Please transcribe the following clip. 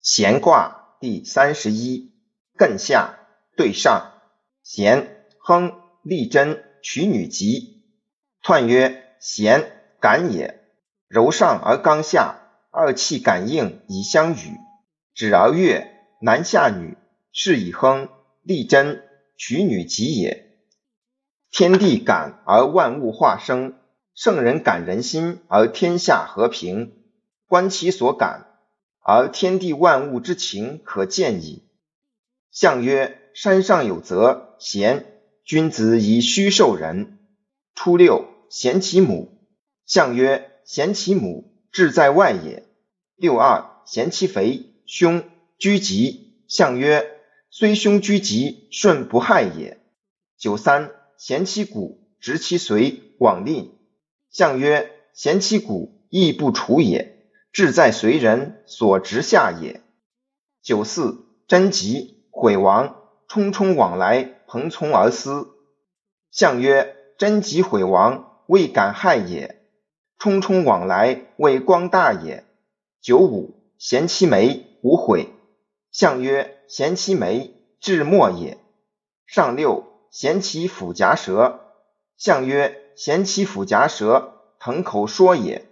闲卦第三十一，艮下对上，咸亨利贞取女吉。彖曰：咸，感也。柔上而刚下，二气感应以相与。止而悦，男下女，是以亨利贞取女吉也。天地感而万物化生，圣人感人心而天下和平。观其所感。而天地万物之情可见矣。象曰：山上有泽，咸。君子以虚受人。初六，咸其母。象曰：咸其母，志在外也。六二，咸其肥，凶，居吉。象曰：虽凶居吉，顺不害也。九三，咸其骨，直其髓，往令。象曰：咸其骨，亦不处也。志在随人所直下也。九四，贞吉，毁亡，冲冲往来，蓬从而思。象曰：贞吉毁亡，未敢害也；冲冲往来，未光大也。九五，咸其眉，无悔。象曰：咸其眉，至末也。上六，咸其腹颊舌。象曰：咸其腹颊舌，腾口说也。